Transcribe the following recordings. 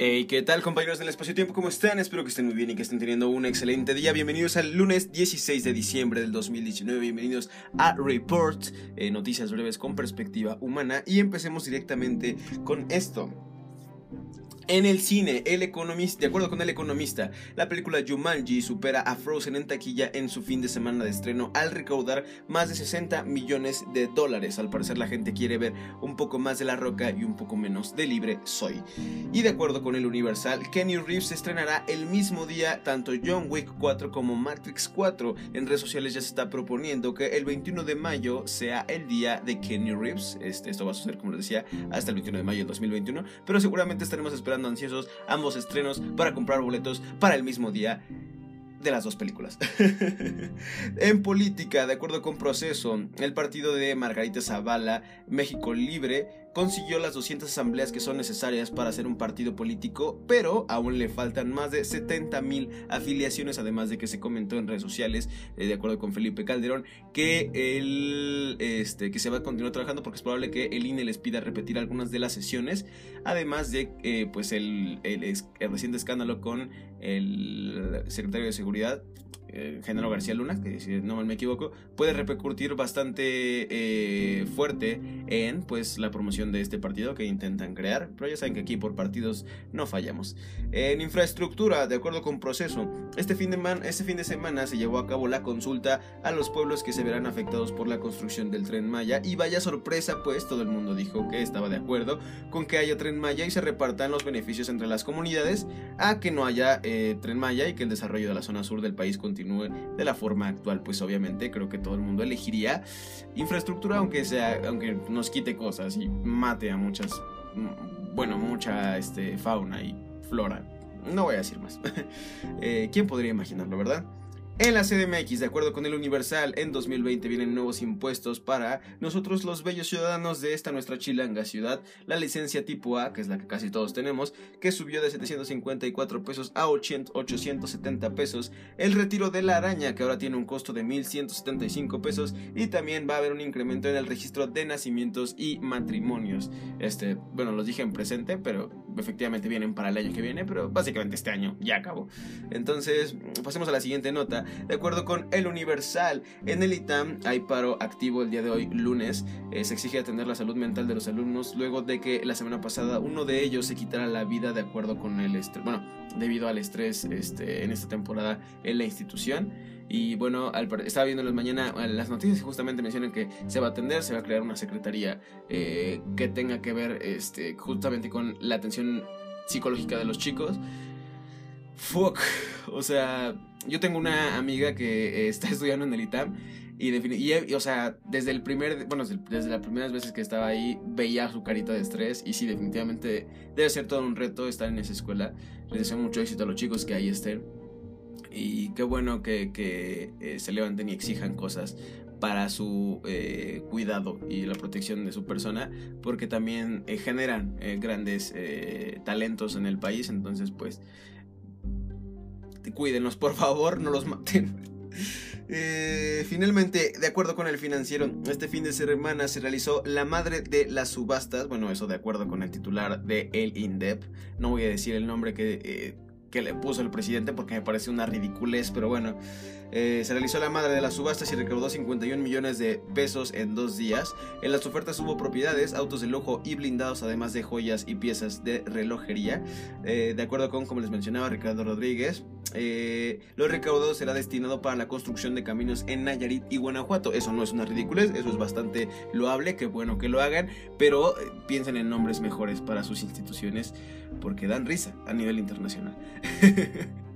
Hey, ¿qué tal compañeros del espacio-tiempo? ¿Cómo están? Espero que estén muy bien y que estén teniendo un excelente día. Bienvenidos al lunes 16 de diciembre del 2019. Bienvenidos a Report, eh, noticias breves con perspectiva humana. Y empecemos directamente con esto. En el cine, el economista, de acuerdo con el economista, la película Jumanji supera a Frozen en taquilla en su fin de semana de estreno al recaudar más de 60 millones de dólares. Al parecer la gente quiere ver un poco más de La Roca y un poco menos de Libre Soy. Y de acuerdo con el Universal, Kenny Reeves estrenará el mismo día tanto John Wick 4 como Matrix 4. En redes sociales ya se está proponiendo que el 21 de mayo sea el día de Kenny Reeves. Este, esto va a suceder, como les decía, hasta el 21 de mayo del 2021, pero seguramente estaremos esperando ansiosos ambos estrenos para comprar boletos para el mismo día de las dos películas. en política, de acuerdo con Proceso, el partido de Margarita Zavala, México Libre, consiguió las 200 asambleas que son necesarias para ser un partido político, pero aún le faltan más de 70 mil afiliaciones, además de que se comentó en redes sociales, eh, de acuerdo con Felipe Calderón, que, el, este, que se va a continuar trabajando porque es probable que el INE les pida repetir algunas de las sesiones, además de eh, pues el, el reciente escándalo con el secretario de Seguridad, eh, Genaro García Luna, que si no me equivoco, puede repercutir bastante eh, fuerte en pues la promoción de este partido que intentan crear, pero ya saben que aquí por partidos no fallamos. En infraestructura, de acuerdo con proceso, este fin de, este fin de semana se llevó a cabo la consulta a los pueblos que se verán afectados por la construcción del tren Maya. Y vaya sorpresa pues todo el mundo dijo que estaba de acuerdo con que haya tren Maya y se repartan los beneficios entre las comunidades a que no haya eh, tren Maya y que el desarrollo de la zona sur del país continúe de la forma actual, pues obviamente creo que todo el mundo elegiría infraestructura aunque sea aunque nos quite cosas y mate a muchas bueno, mucha este fauna y flora. No voy a decir más. Eh, ¿Quién podría imaginarlo, verdad? En la CDMX, de acuerdo con el Universal, en 2020 vienen nuevos impuestos para nosotros los bellos ciudadanos de esta nuestra chilanga ciudad. La licencia tipo A, que es la que casi todos tenemos, que subió de 754 pesos a 870 pesos. El retiro de la araña, que ahora tiene un costo de 1175 pesos. Y también va a haber un incremento en el registro de nacimientos y matrimonios. Este, bueno, los dije en presente, pero efectivamente vienen para el año que viene, pero básicamente este año ya acabó. Entonces, pasemos a la siguiente nota. De acuerdo con El Universal, en el ITAM hay paro activo el día de hoy, lunes. Eh, se exige atender la salud mental de los alumnos luego de que la semana pasada uno de ellos se quitara la vida de acuerdo con el estrés, bueno, debido al estrés este, en esta temporada en la institución. Y bueno, estaba viendo las mañana las noticias y justamente mencionan que se va a atender, se va a crear una secretaría eh, que tenga que ver este, justamente con la atención psicológica de los chicos. Fuck, o sea, yo tengo una amiga que eh, está estudiando en el ITAM y, sea, desde el primer, bueno, desde las primeras veces que estaba ahí veía su carita de estrés y sí, definitivamente debe ser todo un reto estar en esa escuela. Les deseo mucho éxito a los chicos que ahí estén y qué bueno que, eh, se levanten y exijan cosas para su eh, cuidado y la protección de su persona, porque también generan grandes talentos en el país, entonces pues cuídenlos, por favor, no los maten. Eh, finalmente, de acuerdo con el financiero, este fin de semana se realizó la madre de las subastas. Bueno, eso de acuerdo con el titular de El INDEP. No voy a decir el nombre que eh, que le puso el presidente porque me parece una ridiculez, pero bueno. Eh, se realizó la madre de las subastas y recaudó 51 millones de pesos en dos días. En las ofertas hubo propiedades, autos de lujo y blindados, además de joyas y piezas de relojería. De acuerdo con, como les mencionaba, Ricardo Rodríguez, eh, lo recaudado será destinado para la construcción de caminos en Nayarit y Guanajuato. Eso no es una ridiculez, eso es bastante loable, qué bueno que lo hagan, pero piensen en nombres mejores para sus instituciones porque dan risa a nivel internacional.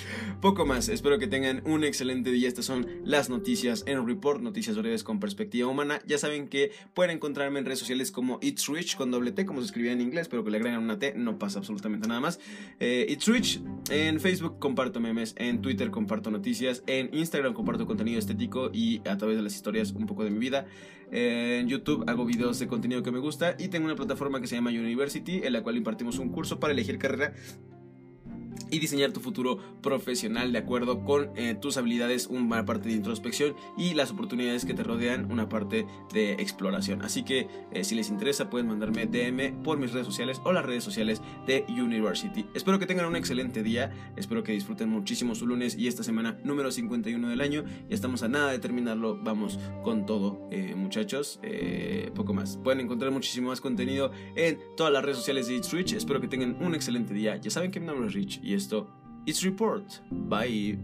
Poco más, espero que tengan un excelente día. Estas son las noticias en Report, noticias breves con perspectiva humana. Ya saben que pueden encontrarme en redes sociales como It's Rich con doble T, como se escribía en inglés, pero que le agregan una T, no pasa absolutamente nada más. Eh, It's Rich, en Facebook comparto memes, en Twitter comparto noticias, en Instagram comparto contenido estético y a través de las historias un poco de mi vida. En YouTube hago videos de contenido que me gusta y tengo una plataforma que se llama University, en la cual impartimos un curso para elegir carrera y diseñar tu futuro profesional de acuerdo con eh, tus habilidades, una parte de introspección y las oportunidades que te rodean, una parte de exploración. Así que eh, si les interesa pueden mandarme DM por mis redes sociales o las redes sociales de University. Espero que tengan un excelente día, espero que disfruten muchísimo su lunes y esta semana número 51 del año. Ya estamos a nada de terminarlo, vamos con todo eh, muchachos, poco más. Pueden encontrar muchísimo más contenido en todas las redes sociales de It's Rich. Espero que tengan un excelente día. Ya saben que mi nombre es Rich y It's Report. Bye.